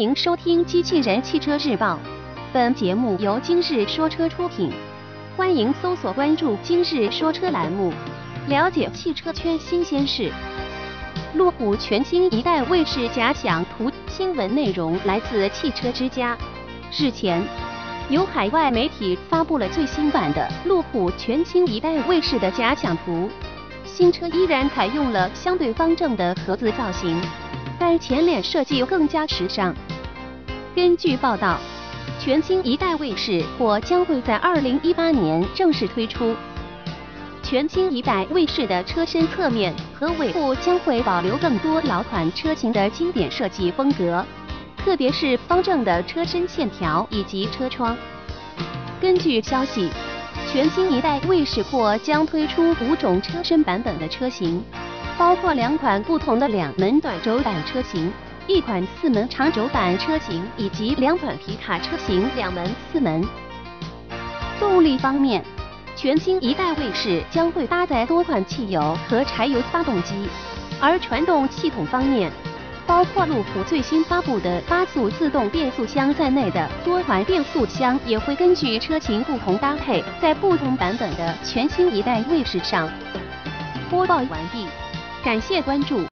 欢迎收听《机器人汽车日报》，本节目由今日说车出品。欢迎搜索关注“今日说车”栏目，了解汽车圈新鲜事。路虎全新一代卫士假想图新闻内容来自汽车之家。日前，有海外媒体发布了最新版的路虎全新一代卫士的假想图。新车依然采用了相对方正的盒子造型。但前脸设计更加时尚。根据报道，全新一代卫士或将会在二零一八年正式推出。全新一代卫士的车身侧面和尾部将会保留更多老款车型的经典设计风格，特别是方正的车身线条以及车窗。根据消息，全新一代卫士或将推出五种车身版本的车型。包括两款不同的两门短轴版车型，一款四门长轴版车型，以及两款皮卡车型两门四门。动力方面，全新一代卫士将会搭载多款汽油和柴油发动机，而传动系统方面，包括路虎最新发布的八速自动变速箱在内的多款变速箱也会根据车型不同搭配在不同版本的全新一代卫士上。播报完毕。感谢关注。